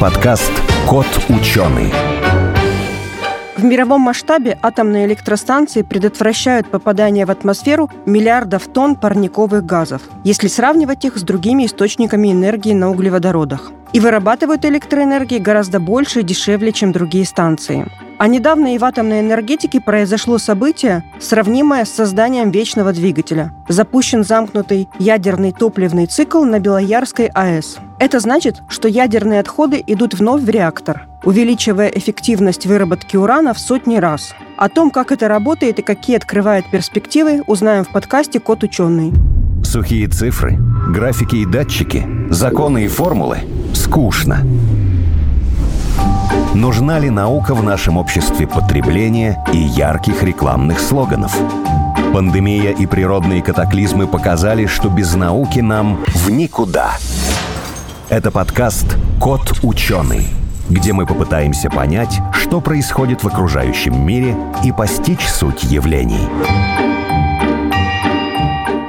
Подкаст «Кот ученый». В мировом масштабе атомные электростанции предотвращают попадание в атмосферу миллиардов тонн парниковых газов, если сравнивать их с другими источниками энергии на углеводородах. И вырабатывают электроэнергии гораздо больше и дешевле, чем другие станции. А недавно и в атомной энергетике произошло событие, сравнимое с созданием вечного двигателя. Запущен замкнутый ядерный топливный цикл на Белоярской АЭС. Это значит, что ядерные отходы идут вновь в реактор, увеличивая эффективность выработки урана в сотни раз. О том, как это работает и какие открывает перспективы, узнаем в подкасте «Кот ученый». Сухие цифры, графики и датчики, законы и формулы – скучно. Нужна ли наука в нашем обществе потребления и ярких рекламных слоганов? Пандемия и природные катаклизмы показали, что без науки нам в никуда – это подкаст «Кот ученый», где мы попытаемся понять, что происходит в окружающем мире и постичь суть явлений.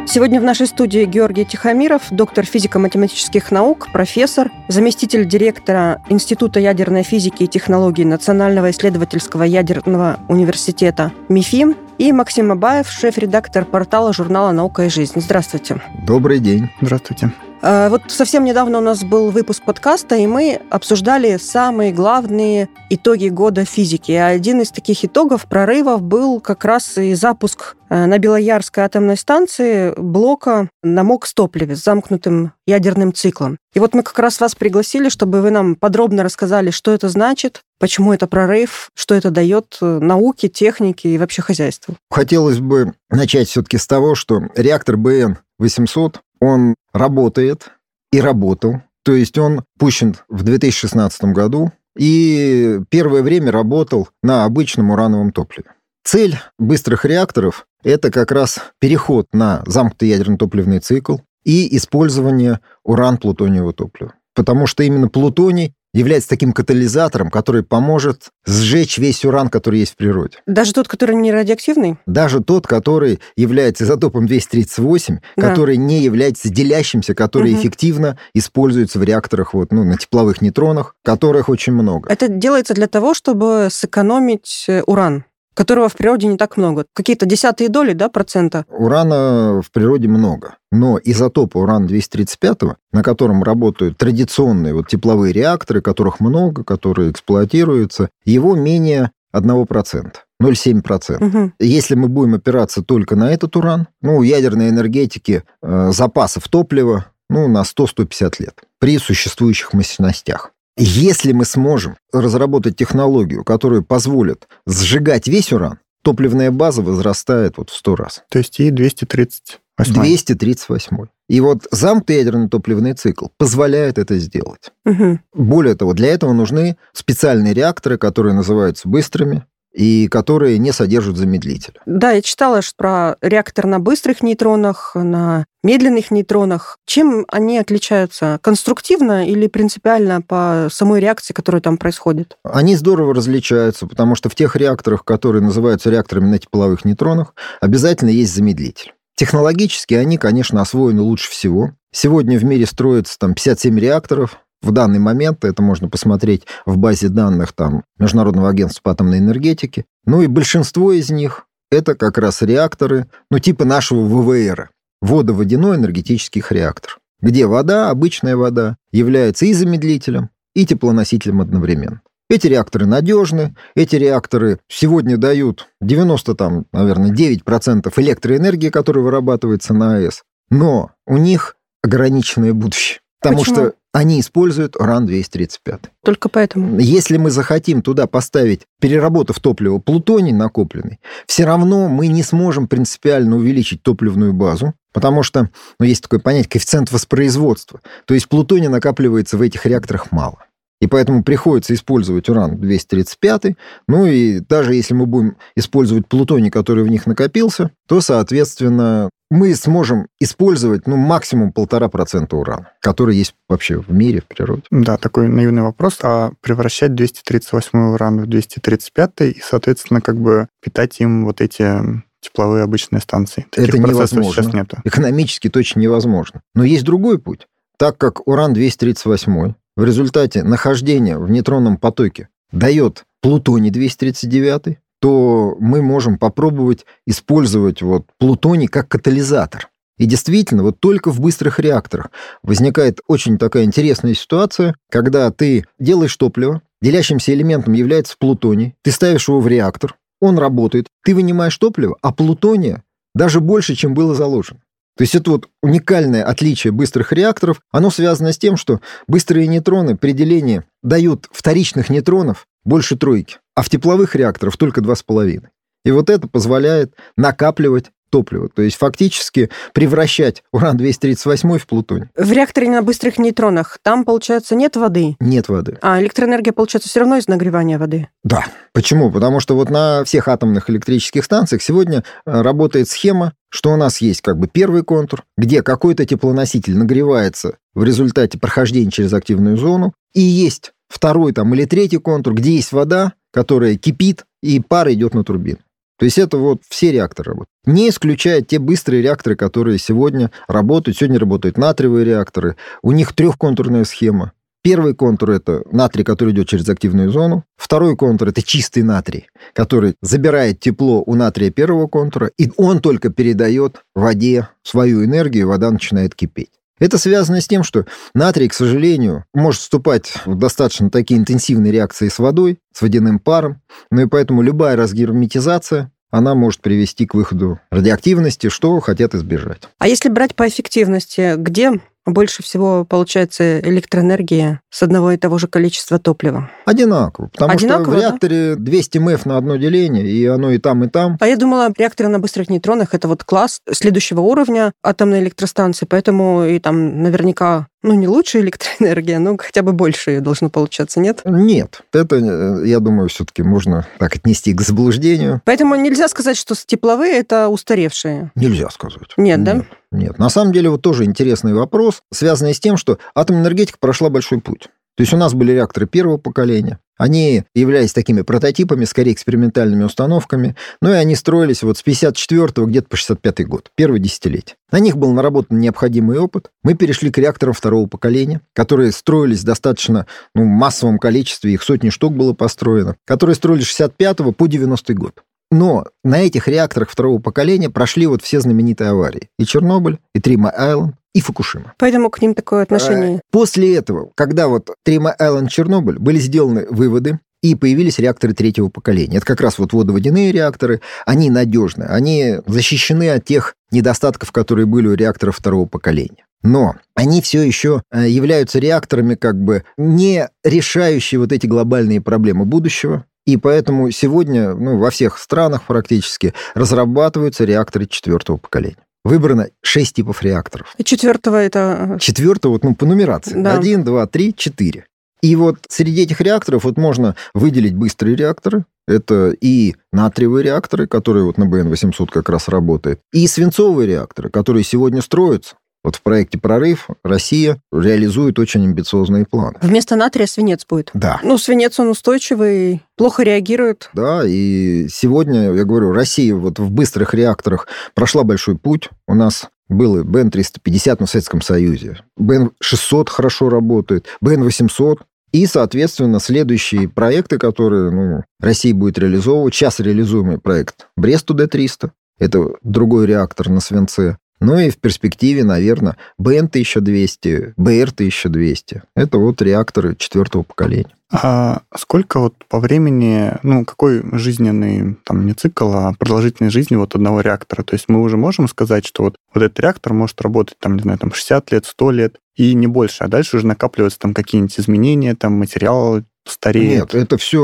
Сегодня в нашей студии Георгий Тихомиров, доктор физико-математических наук, профессор, заместитель директора Института ядерной физики и технологий Национального исследовательского ядерного университета МИФИ и Максим Абаев, шеф-редактор портала журнала «Наука и жизнь». Здравствуйте. Добрый день. Здравствуйте. А, вот совсем недавно у нас был выпуск подкаста, и мы обсуждали самые главные итоги года физики. А один из таких итогов, прорывов, был как раз и запуск э, на Белоярской атомной станции блока на МОК-топливе с замкнутым ядерным циклом. И вот мы как раз вас пригласили, чтобы вы нам подробно рассказали, что это значит, почему это прорыв, что это дает э, науке, технике и вообще хозяйству. Хотелось бы начать все-таки с того, что реактор БН-800 он работает и работал. То есть он пущен в 2016 году и первое время работал на обычном урановом топливе. Цель быстрых реакторов – это как раз переход на замкнутый ядерно-топливный цикл и использование уран-плутониевого топлива. Потому что именно плутоний является таким катализатором, который поможет сжечь весь уран, который есть в природе. Даже тот, который не радиоактивный? Даже тот, который является изотопом 238, да. который не является делящимся, который угу. эффективно используется в реакторах вот, ну, на тепловых нейтронах, которых очень много. Это делается для того, чтобы сэкономить э, уран которого в природе не так много. Какие-то десятые доли, да, процента? Урана в природе много. Но изотопа уран-235, на котором работают традиционные вот тепловые реакторы, которых много, которые эксплуатируются, его менее 1%. 0,7%. Угу. Если мы будем опираться только на этот уран, ну, у ядерной энергетики э, запасов топлива ну, на 100-150 лет при существующих мощностях. Если мы сможем разработать технологию, которая позволит сжигать весь уран, топливная база возрастает вот в 100 раз. То есть и 238. 238. И вот замкнутый ядерный топливный цикл позволяет это сделать. Угу. Более того, для этого нужны специальные реакторы, которые называются быстрыми, и которые не содержат замедлителя. Да, я читала что про реактор на быстрых нейтронах, на медленных нейтронах. Чем они отличаются? Конструктивно или принципиально по самой реакции, которая там происходит? Они здорово различаются, потому что в тех реакторах, которые называются реакторами на тепловых нейтронах, обязательно есть замедлитель. Технологически они, конечно, освоены лучше всего. Сегодня в мире строится там 57 реакторов, в данный момент, это можно посмотреть в базе данных там, Международного агентства по атомной энергетике. Ну и большинство из них это как раз реакторы, ну типа нашего ВВР, водоводяной энергетический реактор, где вода, обычная вода, является и замедлителем, и теплоносителем одновременно. Эти реакторы надежны, эти реакторы сегодня дают 90, там, наверное, 9% электроэнергии, которая вырабатывается на АЭС, но у них ограниченное будущее. Потому Почему? что они используют уран-235. Только поэтому? Если мы захотим туда поставить, переработав топливо, плутоний накопленный, все равно мы не сможем принципиально увеличить топливную базу, потому что ну, есть такое понятие коэффициент воспроизводства. То есть плутония накапливается в этих реакторах мало. И поэтому приходится использовать уран-235. Ну и даже если мы будем использовать плутоний, который в них накопился, то, соответственно, мы сможем использовать ну, максимум полтора процента урана, который есть вообще в мире, в природе. Да, такой наивный вопрос. А превращать 238 уран в 235 и, соответственно, как бы питать им вот эти тепловые обычные станции. Таких Это невозможно. сейчас нету. Экономически точно невозможно. Но есть другой путь. Так как уран-238 в результате нахождения в нейтронном потоке дает плутоний-239, то мы можем попробовать использовать вот плутоний как катализатор. И действительно, вот только в быстрых реакторах возникает очень такая интересная ситуация, когда ты делаешь топливо, делящимся элементом является плутоний, ты ставишь его в реактор, он работает, ты вынимаешь топливо, а плутония даже больше, чем было заложено. То есть это вот уникальное отличие быстрых реакторов. Оно связано с тем, что быстрые нейтроны при делении дают вторичных нейтронов больше тройки, а в тепловых реакторах только два с половиной. И вот это позволяет накапливать топлива. То есть фактически превращать уран-238 в плутоний. В реакторе на быстрых нейтронах там, получается, нет воды? Нет воды. А электроэнергия, получается, все равно из нагревания воды? Да. Почему? Потому что вот на всех атомных электрических станциях сегодня э, работает схема, что у нас есть как бы первый контур, где какой-то теплоноситель нагревается в результате прохождения через активную зону, и есть второй там или третий контур, где есть вода, которая кипит, и пар идет на турбину. То есть это вот все реакторы работают. Не исключая те быстрые реакторы, которые сегодня работают. Сегодня работают натриевые реакторы. У них трехконтурная схема. Первый контур – это натрий, который идет через активную зону. Второй контур – это чистый натрий, который забирает тепло у натрия первого контура, и он только передает воде свою энергию, и вода начинает кипеть. Это связано с тем, что натрий, к сожалению, может вступать в достаточно такие интенсивные реакции с водой, с водяным паром, ну и поэтому любая разгерметизация она может привести к выходу радиоактивности, что хотят избежать. А если брать по эффективности, где больше всего получается электроэнергии с одного и того же количества топлива? Одинаково. Потому Одинаково, что в реакторе да? 200 МФ на одно деление, и оно и там, и там. А я думала, реакторы на быстрых нейтронах это вот класс следующего уровня атомной электростанции, поэтому и там наверняка ну, не лучшая электроэнергия, но хотя бы больше ее должно получаться, нет? Нет. Это, э, я думаю, все-таки можно так отнести к заблуждению. Поэтому нельзя сказать, что тепловые это устаревшие. Нельзя сказать. Нет, Нет. да? Нет. На самом деле, вот тоже интересный вопрос, связанный с тем, что атомная энергетика прошла большой путь. То есть у нас были реакторы первого поколения, они являлись такими прототипами, скорее экспериментальными установками, ну и они строились вот с 54 где-то по 65 год, первое десятилетие. На них был наработан необходимый опыт. Мы перешли к реакторам второго поколения, которые строились достаточно ну, массовом количестве, их сотни штук было построено, которые строились с 65 по 90 год. Но на этих реакторах второго поколения прошли вот все знаменитые аварии. И Чернобыль, и Трима Айленд, и Фукушима. Поэтому к ним такое отношение. Э, после этого, когда вот Трима Айленд, Чернобыль, были сделаны выводы, и появились реакторы третьего поколения. Это как раз вот водоводяные реакторы. Они надежны, они защищены от тех недостатков, которые были у реакторов второго поколения. Но они все еще э, являются реакторами, как бы не решающие вот эти глобальные проблемы будущего. И поэтому сегодня ну, во всех странах практически разрабатываются реакторы четвертого поколения. Выбрано шесть типов реакторов. И четвертого это... Э, четвертого, ну, по нумерации. Да. Один, два, три, четыре. И вот среди этих реакторов вот можно выделить быстрые реакторы. Это и натриевые реакторы, которые вот на БН-800 как раз работают, и свинцовые реакторы, которые сегодня строятся. Вот в проекте «Прорыв» Россия реализует очень амбициозные планы. Вместо натрия свинец будет? Да. Ну, свинец, он устойчивый, плохо реагирует. Да, и сегодня, я говорю, Россия вот в быстрых реакторах прошла большой путь. У нас был БН-350 на Советском Союзе. БН-600 хорошо работает, БН-800. И, соответственно, следующие проекты, которые ну, Россия будет реализовывать, сейчас реализуемый проект Брест-УД-300, это другой реактор на свинце. Ну и в перспективе, наверное, БН-1200, БР-1200. Это вот реакторы четвертого поколения. А сколько вот по времени, ну, какой жизненный, там, не цикл, а продолжительность жизни вот одного реактора? То есть мы уже можем сказать, что вот, вот этот реактор может работать, там, не знаю, там, 60 лет, 100 лет и не больше, а дальше уже накапливаются там какие-нибудь изменения, там, материал стареет? Нет, это все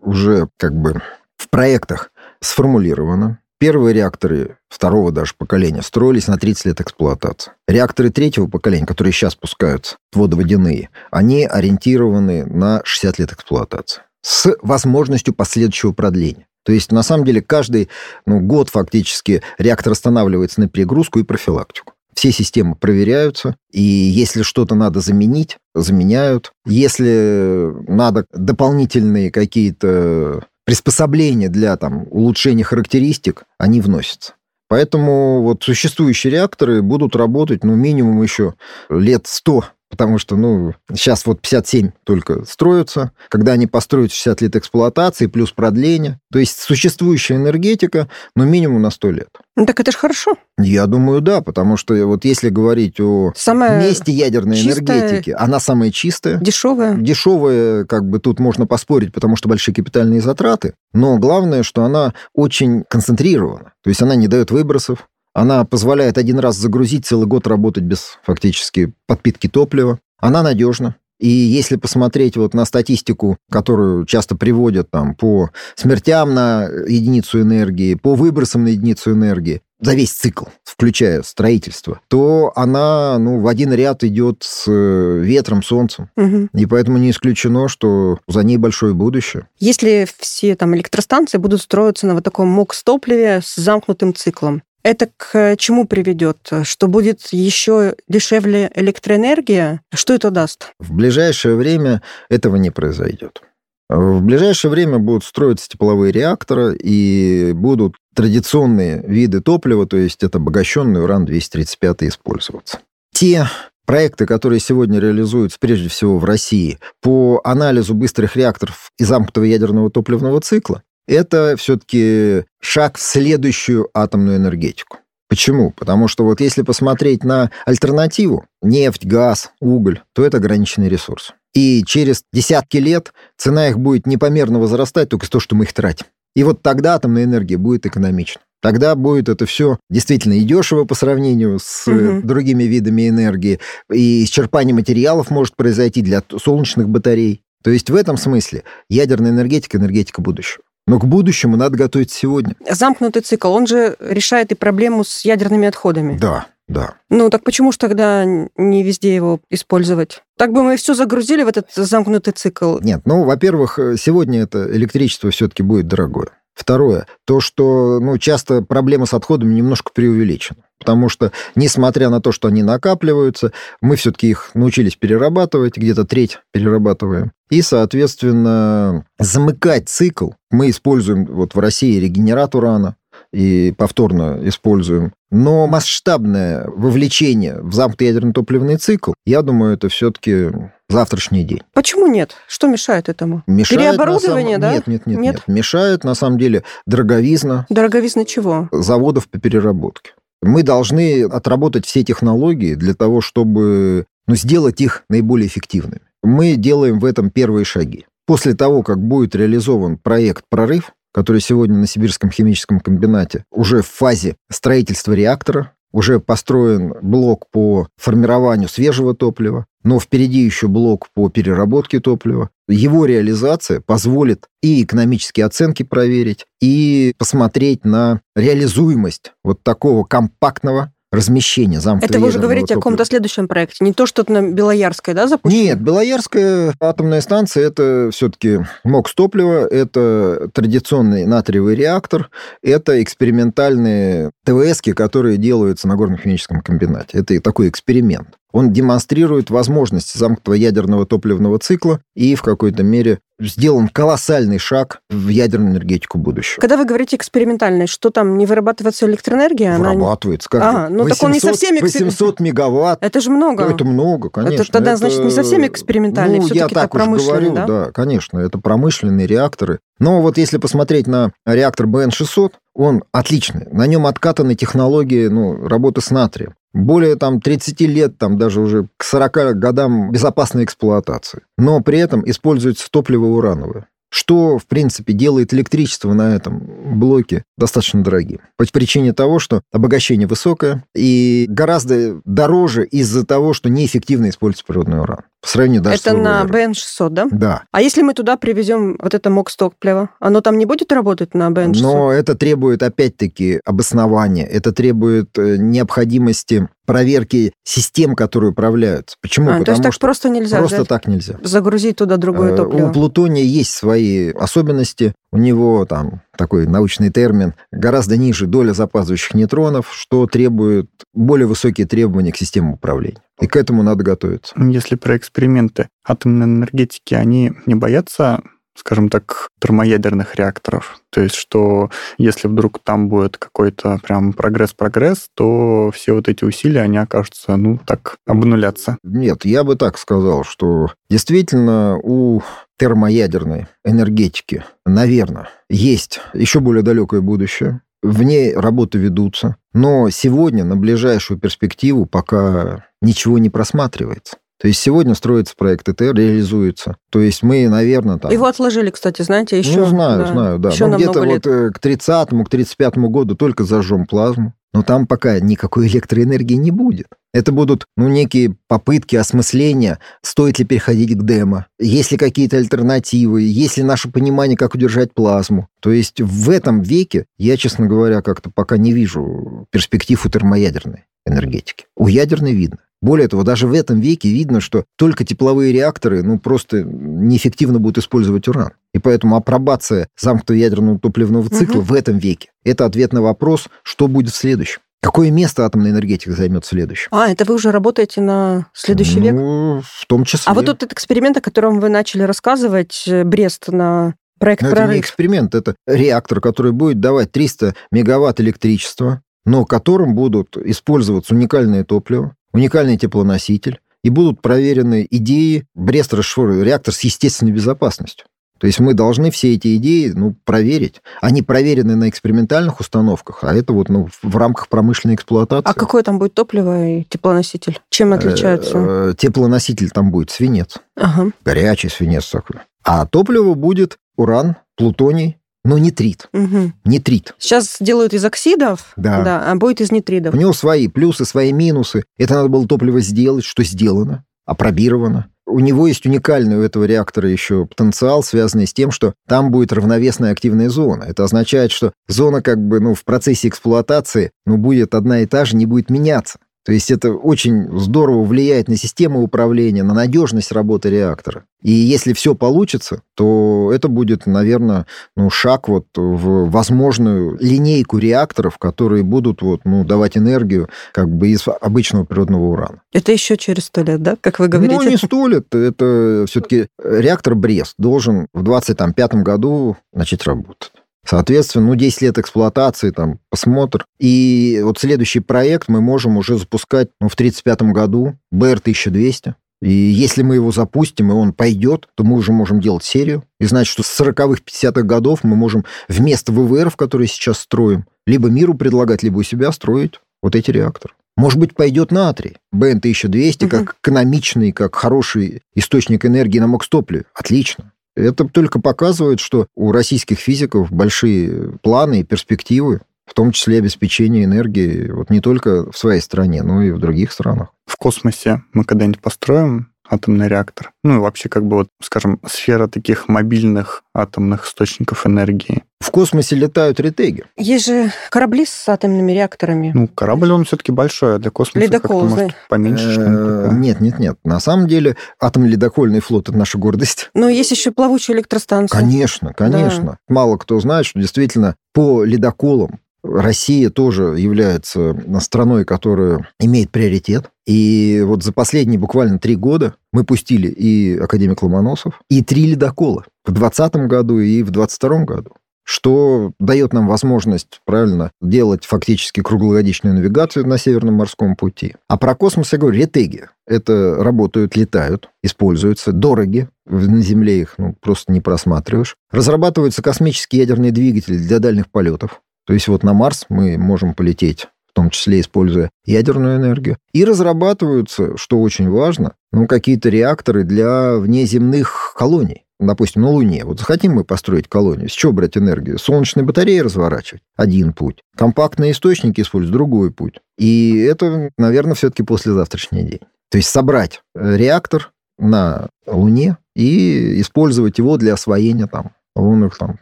уже как бы в проектах сформулировано. Первые реакторы второго даже поколения строились на 30 лет эксплуатации. Реакторы третьего поколения, которые сейчас пускаются, водоводяные, они ориентированы на 60 лет эксплуатации с возможностью последующего продления. То есть, на самом деле, каждый ну, год фактически реактор останавливается на перегрузку и профилактику. Все системы проверяются, и если что-то надо заменить, заменяют. Если надо дополнительные какие-то приспособления для там, улучшения характеристик, они вносятся. Поэтому вот существующие реакторы будут работать, ну, минимум еще лет 100 потому что, ну, сейчас вот 57 только строятся. Когда они построят 60 лет эксплуатации плюс продление, то есть существующая энергетика, ну, минимум на 100 лет. Ну, так это же хорошо. Я думаю, да, потому что вот если говорить о самая месте ядерной чистая, энергетики, она самая чистая. Дешевая. Дешевая, как бы тут можно поспорить, потому что большие капитальные затраты. Но главное, что она очень концентрирована. То есть она не дает выбросов, она позволяет один раз загрузить, целый год работать без фактически подпитки топлива. Она надежна. И если посмотреть вот на статистику, которую часто приводят там по смертям на единицу энергии, по выбросам на единицу энергии, за весь цикл, включая строительство, то она ну, в один ряд идет с э, ветром, солнцем. Угу. И поэтому не исключено, что за ней большое будущее. Если все там электростанции будут строиться на вот таком МОКС-топливе с замкнутым циклом, это к чему приведет? Что будет еще дешевле электроэнергия? Что это даст? В ближайшее время этого не произойдет. В ближайшее время будут строиться тепловые реакторы и будут традиционные виды топлива, то есть это обогащенный уран-235 использоваться. Те проекты, которые сегодня реализуются прежде всего в России по анализу быстрых реакторов и замкнутого ядерного топливного цикла, это все-таки шаг в следующую атомную энергетику. Почему? Потому что вот если посмотреть на альтернативу, нефть, газ, уголь, то это ограниченный ресурс. И через десятки лет цена их будет непомерно возрастать только с того, что мы их тратим. И вот тогда атомная энергия будет экономична. Тогда будет это все действительно и дешево по сравнению с угу. другими видами энергии, и исчерпание материалов может произойти для солнечных батарей. То есть в этом смысле ядерная энергетика – энергетика будущего. Но к будущему надо готовить сегодня. Замкнутый цикл, он же решает и проблему с ядерными отходами. Да, да. Ну, так почему же тогда не везде его использовать? Так бы мы все загрузили в этот замкнутый цикл. Нет, ну, во-первых, сегодня это электричество все-таки будет дорогое. Второе, то, что ну, часто проблема с отходами немножко преувеличена. Потому что, несмотря на то, что они накапливаются, мы все-таки их научились перерабатывать, где-то треть перерабатываем. И, соответственно, замыкать цикл мы используем вот в России регенератор урана, и повторно используем. Но масштабное вовлечение в замкнутый ядерный топливный цикл, я думаю, это все-таки завтрашний день. Почему нет? Что мешает этому? Мешает Переоборудование, самом... да? Нет, нет, нет, нет, нет. Мешает, на самом деле, дороговизна. Дороговизна чего? Заводов по переработке. Мы должны отработать все технологии для того, чтобы ну, сделать их наиболее эффективными. Мы делаем в этом первые шаги. После того, как будет реализован проект «Прорыв», который сегодня на Сибирском химическом комбинате уже в фазе строительства реактора, уже построен блок по формированию свежего топлива, но впереди еще блок по переработке топлива. Его реализация позволит и экономические оценки проверить, и посмотреть на реализуемость вот такого компактного размещения замкнутого Это вы уже говорите о каком-то следующем проекте, не то, что на Белоярской, да, запущено? Нет, Белоярская атомная станция – это все-таки МОКС топлива, это традиционный натриевый реактор, это экспериментальные ТВСки, которые делаются на горном химическом комбинате. Это такой эксперимент. Он демонстрирует возможности замкнутого ядерного топливного цикла и в какой-то мере сделан колоссальный шаг в ядерную энергетику будущего. Когда вы говорите экспериментальный, что там, не вырабатывается электроэнергия? Вырабатывается. Как а, ну 800, так он не совсем... 800 мегаватт. Это же много. Это много, конечно. Это тогда, это... значит, не совсем экспериментальный, ну, я так уж говорю, да? да, конечно, это промышленные реакторы. Но вот если посмотреть на реактор БН-600, он отличный. На нем откатаны технологии ну, работы с натрием более там 30 лет, там даже уже к 40 годам безопасной эксплуатации. Но при этом используется топливо урановое что, в принципе, делает электричество на этом блоке достаточно дорогим. По причине того, что обогащение высокое и гораздо дороже из-за того, что неэффективно используется природный уран. По сравнению даже Это на БН-600, да? Да. А если мы туда привезем вот это МОК-топливо, оно там не будет работать на БН-600? Но это требует, опять-таки, обоснования. Это требует э, необходимости проверки систем, которые управляются. Почему? А, Потому то есть так что просто нельзя Просто взять, так нельзя. Загрузить туда другое э, топливо. У плутония есть свои особенности. У него там такой научный термин, гораздо ниже доля запаздывающих нейтронов, что требует более высокие требования к системам управления. И к этому надо готовиться. Если про эксперименты атомной энергетики, они не боятся скажем так, термоядерных реакторов. То есть, что если вдруг там будет какой-то прям прогресс-прогресс, то все вот эти усилия, они окажутся, ну, так, обнулятся. Нет, я бы так сказал, что действительно у термоядерной энергетики, наверное, есть еще более далекое будущее. В ней работы ведутся. Но сегодня, на ближайшую перспективу, пока ничего не просматривается. То есть сегодня строится проект ИТР, реализуется. То есть мы, наверное, там... Его отложили, кстати, знаете, еще. Ну, знаю, да. знаю, да. Еще ну, где-то вот э, к 30-му, к 35-му году только зажжем плазму. Но там пока никакой электроэнергии не будет. Это будут, ну, некие попытки осмысления, стоит ли переходить к демо, есть ли какие-то альтернативы, есть ли наше понимание, как удержать плазму. То есть в этом веке я, честно говоря, как-то пока не вижу перспектив у термоядерной энергетики. У ядерной видно. Более того, даже в этом веке видно, что только тепловые реакторы ну, просто неэффективно будут использовать уран. И поэтому апробация замкнутого ядерного топливного цикла угу. в этом веке – это ответ на вопрос, что будет в следующем. Какое место атомная энергетика займет следующим? А, это вы уже работаете на следующий ну, век? В том числе. А вот тот эксперимент, о котором вы начали рассказывать, э, Брест на проект Но «Прорыв». Это не эксперимент, это реактор, который будет давать 300 мегаватт электричества, но которым будут использоваться уникальное топливо, уникальный теплоноситель, и будут проверены идеи Брест расшифровывает реактор с естественной безопасностью. То есть мы должны все эти идеи ну, проверить. Они проверены на экспериментальных установках, а это вот ну, в рамках промышленной эксплуатации. А какое там будет топливо и теплоноситель? Чем отличаются? Э, теплоноситель там будет свинец. Ага. Горячий свинец такой. А топливо будет уран, плутоний, но нитрит. Угу. Нитрит. Сейчас делают из оксидов, да. Да, а будет из нитридов. У него свои плюсы, свои минусы. Это надо было топливо сделать, что сделано, опробировано. У него есть уникальный у этого реактора еще потенциал, связанный с тем, что там будет равновесная активная зона. Это означает, что зона как бы ну, в процессе эксплуатации ну, будет одна и та же, не будет меняться. То есть это очень здорово влияет на систему управления, на надежность работы реактора. И если все получится, то это будет, наверное, ну, шаг вот в возможную линейку реакторов, которые будут вот, ну, давать энергию как бы из обычного природного урана. Это еще через сто лет, да, как вы говорите? Ну, не сто лет. Это все-таки реактор Брест должен в 25 году начать работать. Соответственно, ну, 10 лет эксплуатации, там, посмотр. И вот следующий проект мы можем уже запускать ну, в 1935 году, БР-1200. И если мы его запустим, и он пойдет, то мы уже можем делать серию. И значит, что с 40-х, 50-х годов мы можем вместо ВВР, в которые сейчас строим, либо миру предлагать, либо у себя строить вот эти реакторы. Может быть, пойдет натрий. БН-1200 угу. как экономичный, как хороший источник энергии на МОКС-топливе. Отлично. Это только показывает, что у российских физиков большие планы и перспективы, в том числе обеспечение энергии вот не только в своей стране, но и в других странах. В космосе мы когда-нибудь построим атомный реактор. Ну и вообще, как бы, вот, скажем, сфера таких мобильных атомных источников энергии. В космосе летают ретеги. Есть же корабли с атомными реакторами. Ну, корабль, он все-таки большой, а для космоса Ледокол, может поменьше. Э, нет, нет, нет. На самом деле атомно-ледокольный флот – это наша гордость. Но есть еще плавучая электростанция. Конечно, конечно. Мало кто знает, что действительно по ледоколам Россия тоже является страной, которая имеет приоритет. И вот за последние буквально три года мы пустили и академик Ломоносов, и три ледокола в 2020 году и в 2022 году что дает нам возможность, правильно, делать фактически круглогодичную навигацию на Северном морском пути. А про космос я говорю, ретеги. Это работают, летают, используются, дороги, на Земле их ну, просто не просматриваешь. Разрабатываются космические ядерные двигатели для дальних полетов. То есть вот на Марс мы можем полететь в том числе используя ядерную энергию. И разрабатываются, что очень важно, ну, какие-то реакторы для внеземных колоний. Допустим, на Луне. Вот захотим мы построить колонию, с чего брать энергию? Солнечные батареи разворачивать? Один путь. Компактные источники использовать? Другой путь. И это, наверное, все-таки послезавтрашний день. То есть собрать э, реактор на Луне и использовать его для освоения там лунных там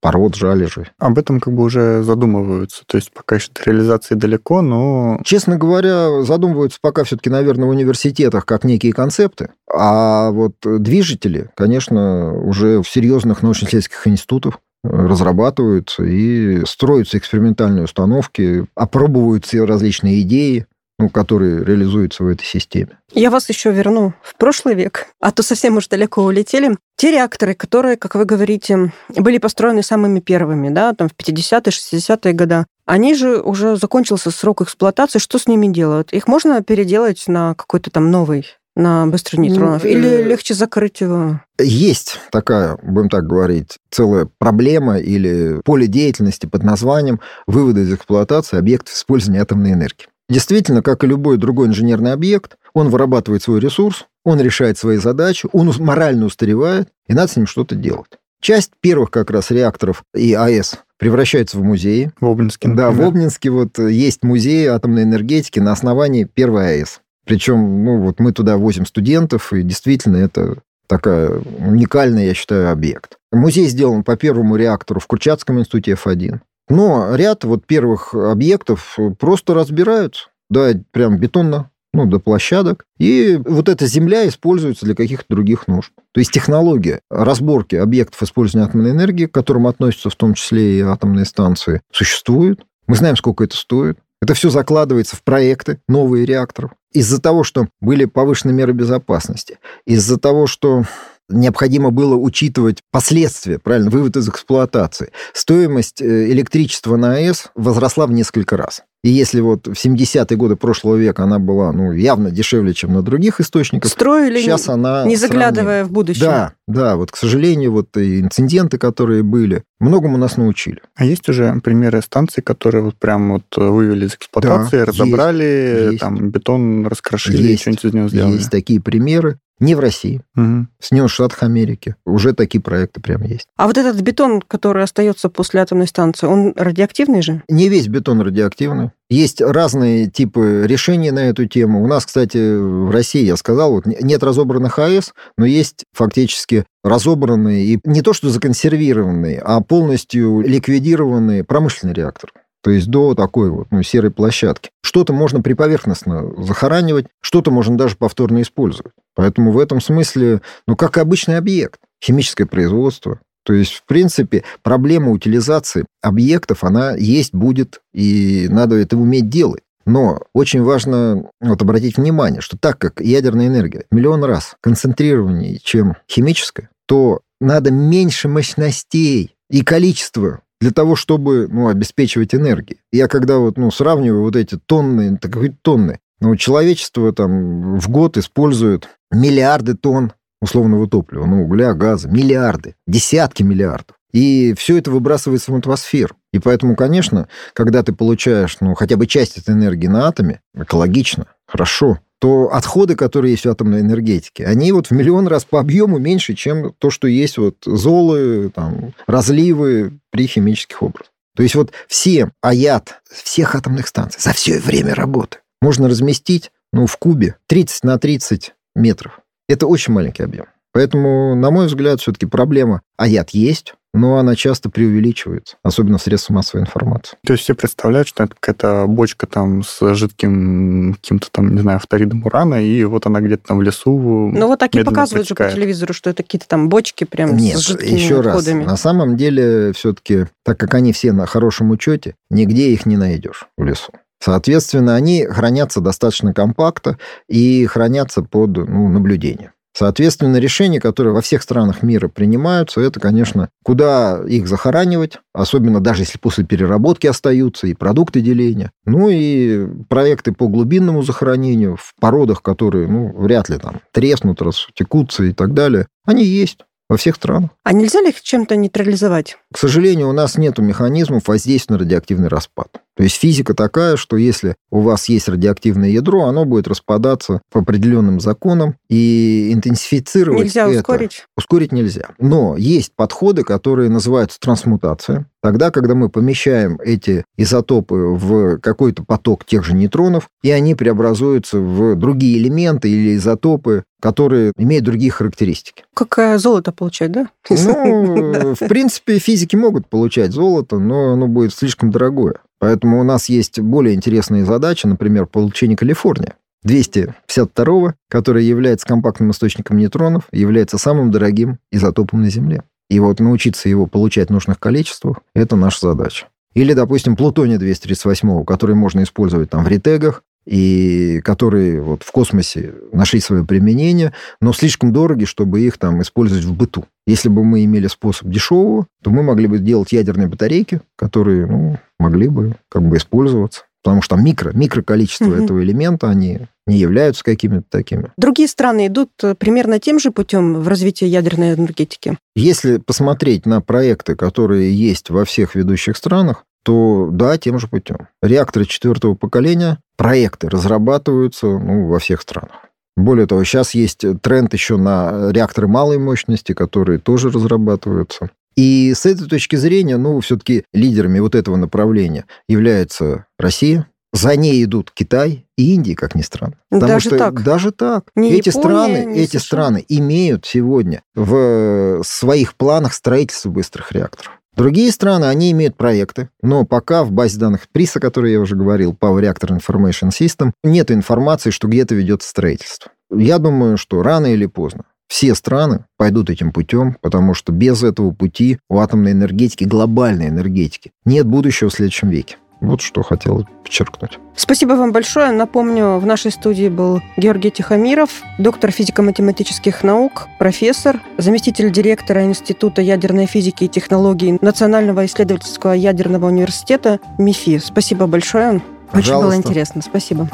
пород, жалежи. Об этом как бы уже задумываются. То есть пока еще до реализации далеко, но... Честно говоря, задумываются пока все-таки, наверное, в университетах как некие концепты. А вот движители, конечно, уже в серьезных научно-исследовательских институтах разрабатываются и строятся экспериментальные установки, опробуются различные идеи. Ну, который реализуется в этой системе. Я вас еще верну в прошлый век, а то совсем уж далеко улетели. Те реакторы, которые, как вы говорите, были построены самыми первыми, да, там в 50-е, 60-е годы, они же уже закончился срок эксплуатации. Что с ними делают? Их можно переделать на какой-то там новый на быстрый нейтронов? Ну, Или э... легче закрыть его? Есть такая, будем так говорить, целая проблема или поле деятельности под названием вывода из эксплуатации объектов использования атомной энергии. Действительно, как и любой другой инженерный объект, он вырабатывает свой ресурс, он решает свои задачи, он морально устаревает, и надо с ним что-то делать. Часть первых как раз реакторов и АЭС превращается в музеи. В Обнинске, например. Да, в Обнинске вот есть музей атомной энергетики на основании первой АЭС. Причем, ну вот мы туда возим студентов, и действительно это такая уникальный, я считаю, объект. Музей сделан по первому реактору в Курчатском институте F1. Но ряд вот первых объектов просто разбирают, да, прям бетонно, ну, до площадок. И вот эта земля используется для каких-то других нужд. То есть технология разборки объектов использования атомной энергии, к которым относятся в том числе и атомные станции, существует. Мы знаем, сколько это стоит. Это все закладывается в проекты новых реакторов. Из-за того, что были повышены меры безопасности, из-за того, что необходимо было учитывать последствия, правильно, вывод из эксплуатации. Стоимость э, электричества на АЭС возросла в несколько раз. И если вот в 70-е годы прошлого века она была ну, явно дешевле, чем на других источниках, Строили, сейчас она... Не заглядывая сравним. в будущее. Да, да, вот, к сожалению, вот и инциденты, которые были, многому нас научили. А есть уже примеры станций, которые вот прям вот вывели из эксплуатации, да, разобрали, есть, там бетон раскрошили, есть, что-нибудь из него сделали? Есть такие примеры. Не в России, угу. в Соединенных Штатах Америки. Уже такие проекты прям есть. А вот этот бетон, который остается после атомной станции, он радиоактивный же? Не весь бетон радиоактивный. Есть разные типы решений на эту тему. У нас, кстати, в России, я сказал, вот нет разобранных АЭС, но есть фактически разобранные и не то что законсервированные, а полностью ликвидированные промышленный реактор. То есть до такой вот ну, серой площадки. Что-то можно приповерхностно захоранивать, что-то можно даже повторно использовать. Поэтому в этом смысле, ну, как обычный объект, химическое производство. То есть, в принципе, проблема утилизации объектов, она есть, будет, и надо это уметь делать. Но очень важно вот, обратить внимание, что так как ядерная энергия миллион раз концентрированнее, чем химическая, то надо меньше мощностей и количество для того, чтобы ну, обеспечивать энергией. Я когда вот, ну, сравниваю вот эти тонны, так сказать, тонны, ну, человечество там в год использует миллиарды тонн условного топлива, ну, угля, газа, миллиарды, десятки миллиардов. И все это выбрасывается в атмосферу. И поэтому, конечно, когда ты получаешь, ну, хотя бы часть этой энергии на атоме, экологично, хорошо, то отходы, которые есть в атомной энергетике, они вот в миллион раз по объему меньше, чем то, что есть вот золы, там, разливы при химических образах. То есть вот все АЯТ всех атомных станций за все время работы можно разместить ну, в кубе 30 на 30 метров. Это очень маленький объем. Поэтому, на мой взгляд, все-таки проблема АЯТ есть, но она часто преувеличивается, особенно в средствах массовой информации. То есть все представляют, что это какая-то бочка там с жидким каким-то там, не знаю, фторидом урана, и вот она где-то там в лесу Ну вот так и показывают протекает. же по телевизору, что это какие-то там бочки прям Нет, с жидкими еще отходами. раз, на самом деле все-таки, так как они все на хорошем учете, нигде их не найдешь в лесу. Соответственно, они хранятся достаточно компактно и хранятся под ну, наблюдением. Соответственно, решения, которые во всех странах мира принимаются, это, конечно, куда их захоранивать, особенно даже если после переработки остаются и продукты деления. Ну и проекты по глубинному захоронению в породах, которые, ну, вряд ли там треснут, растекутся и так далее, они есть во всех странах. А нельзя ли их чем-то нейтрализовать? К сожалению, у нас нет механизмов воздействия на радиоактивный распад. То есть физика такая, что если у вас есть радиоактивное ядро, оно будет распадаться по определенным законам и интенсифицировать Нельзя это. ускорить? Ускорить нельзя. Но есть подходы, которые называются трансмутация. Тогда, когда мы помещаем эти изотопы в какой-то поток тех же нейтронов, и они преобразуются в другие элементы или изотопы, которые имеют другие характеристики. Как золото получать, да? Ну, в принципе, физики могут получать золото, но оно будет слишком дорогое. Поэтому у нас есть более интересные задачи, например, получение Калифорния. 252, который является компактным источником нейтронов, является самым дорогим изотопом на Земле. И вот научиться его получать в нужных количествах – это наша задача. Или, допустим, плутония 238, который можно использовать там в ретегах, и которые вот в космосе нашли свое применение, но слишком дороги, чтобы их там использовать в быту. Если бы мы имели способ дешевого, то мы могли бы делать ядерные батарейки, которые ну, могли бы как бы использоваться. Потому что там микро, микро количество угу. этого элемента, они не являются какими-то такими. Другие страны идут э, примерно тем же путем в развитии ядерной энергетики? Если посмотреть на проекты, которые есть во всех ведущих странах, то да, тем же путем. Реакторы четвертого поколения, проекты разрабатываются ну, во всех странах. Более того, сейчас есть тренд еще на реакторы малой мощности, которые тоже разрабатываются. И с этой точки зрения, ну, все-таки лидерами вот этого направления является Россия, за ней идут Китай и Индия, как ни странно. Потому даже что так? даже так. Не эти Япония, страны, эти США. страны имеют сегодня в своих планах строительство быстрых реакторов. Другие страны, они имеют проекты, но пока в базе данных ПРИСа, о которой я уже говорил, Power Reactor Information System, нет информации, что где-то ведется строительство. Я думаю, что рано или поздно все страны пойдут этим путем, потому что без этого пути у атомной энергетики, глобальной энергетики, нет будущего в следующем веке. Вот что хотел подчеркнуть. Спасибо вам большое. Напомню, в нашей студии был Георгий Тихомиров, доктор физико-математических наук, профессор, заместитель директора Института ядерной физики и технологий Национального исследовательского ядерного университета МИФИ. Спасибо большое. Очень было Пожалуйста. интересно. Спасибо.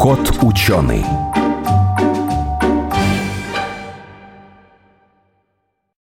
Кот ученый.